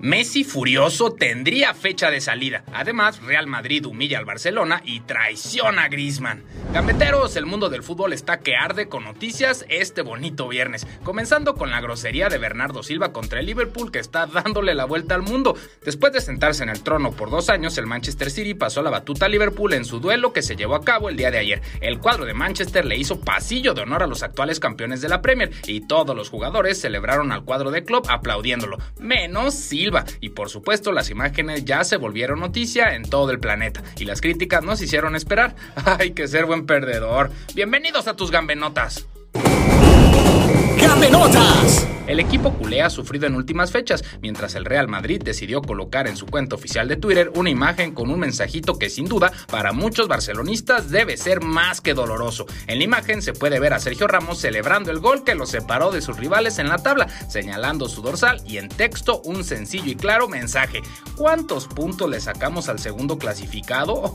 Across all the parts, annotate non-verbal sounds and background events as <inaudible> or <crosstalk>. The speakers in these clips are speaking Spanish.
Messi furioso tendría fecha de salida. Además, Real Madrid humilla al Barcelona y traiciona a Griezmann. Gambeteros, el mundo del fútbol está que arde con noticias este bonito viernes, comenzando con la grosería de Bernardo Silva contra el Liverpool que está dándole la vuelta al mundo. Después de sentarse en el trono por dos años, el Manchester City pasó la batuta a Liverpool en su duelo que se llevó a cabo el día de ayer. El cuadro de Manchester le hizo pasillo de honor a los actuales campeones de la Premier y todos los jugadores celebraron al cuadro de club aplaudiéndolo, menos Silva y por supuesto las imágenes ya se volvieron noticia en todo el planeta y las críticas nos hicieron esperar. <laughs> Hay que ser buen perdedor. Bienvenidos a tus gambenotas. ¡Gambenotas! El equipo culé ha sufrido en últimas fechas, mientras el Real Madrid decidió colocar en su cuenta oficial de Twitter una imagen con un mensajito que sin duda para muchos barcelonistas debe ser más que doloroso. En la imagen se puede ver a Sergio Ramos celebrando el gol que lo separó de sus rivales en la tabla, señalando su dorsal y en texto un sencillo y claro mensaje. ¿Cuántos puntos le sacamos al segundo clasificado? <laughs>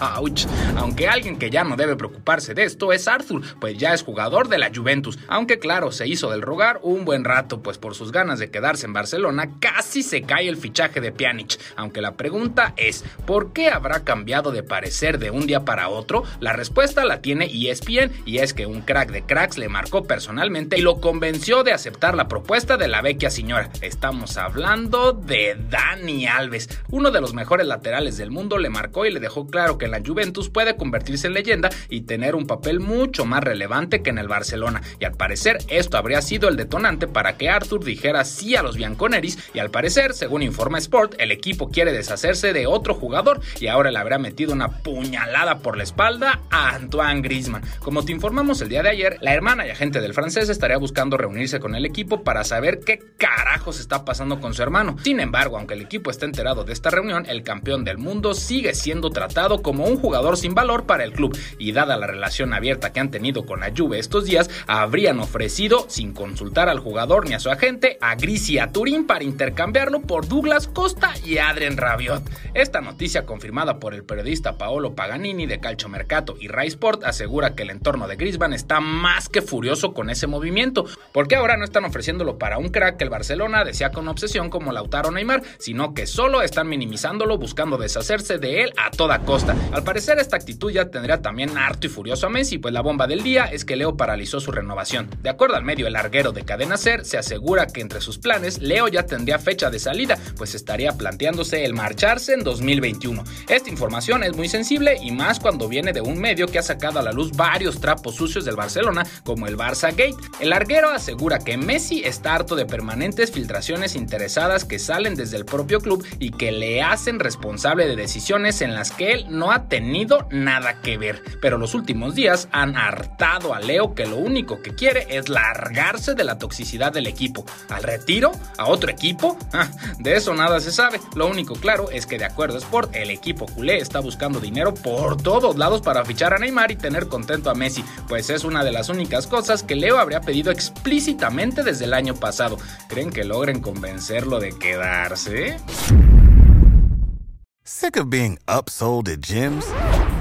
¡Auch! Aunque alguien que ya no debe preocuparse de esto es Arthur, pues ya es jugador de la Juventus, aunque claro, se hizo del rogar un buen rato, pues por sus ganas de quedarse en Barcelona casi se cae el fichaje de Pjanic. Aunque la pregunta es, ¿por qué habrá cambiado de parecer de un día para otro? La respuesta la tiene ESPN y es que un crack de cracks le marcó personalmente y lo convenció de aceptar la propuesta de la vecchia señora. Estamos hablando de Dani Alves, uno de los mejores laterales del mundo, le marcó y le dejó claro que en la Juventus puede convertirse en leyenda y tener un papel mucho más relevante que en el Barcelona. Y al parecer esto habría sido el detonante para que Arthur dijera sí a los Bianconeris y al parecer, según informa Sport, el equipo quiere deshacerse de otro jugador y ahora le habrá metido una puñalada por la espalda a Antoine Griezmann. Como te informamos el día de ayer, la hermana y agente del francés estaría buscando reunirse con el equipo para saber qué carajos está pasando con su hermano. Sin embargo, aunque el equipo está enterado de esta reunión, el campeón del mundo sigue siendo tratado como un jugador sin valor para el club y dada la relación abierta que han tenido con la Juve estos días, habrían ofrecido, sin consultar al jugador ni a su agente, a Gris y a Turín para intercambiarlo por Douglas Costa y Adrien Rabiot. Esta noticia confirmada por el periodista Paolo Paganini de Calcio Mercato y Rai Sport asegura que el entorno de Griezmann está más que furioso con ese movimiento, porque ahora no están ofreciéndolo para un crack que el Barcelona decía con obsesión como Lautaro Neymar, sino que solo están minimizándolo buscando deshacerse de él a toda costa. Al parecer esta actitud ya tendría también harto y furioso a Messi, pues la bomba del día es que Leo paralizó su renovación. De acuerdo al medio El Larguero de Cadena Ser, se asegura que entre sus planes Leo ya tendría fecha de salida, pues estaría planteándose el marcharse en 2021. Esta información es muy sensible y más cuando viene de un medio que ha sacado a la luz varios trapos sucios del Barcelona, como el Barça Gate. El larguero asegura que Messi está harto de permanentes filtraciones interesadas que salen desde el propio club y que le hacen responsable de decisiones en las que él no ha tenido nada que ver. Pero los últimos días han hartado a Leo que lo único que quiere es largarse de la del equipo. ¿Al retiro? ¿A otro equipo? Ah, de eso nada se sabe. Lo único claro es que de acuerdo a Sport, el equipo culé está buscando dinero por todos lados para fichar a Neymar y tener contento a Messi, pues es una de las únicas cosas que Leo habría pedido explícitamente desde el año pasado. ¿Creen que logren convencerlo de quedarse? Sick of being upsold at gyms?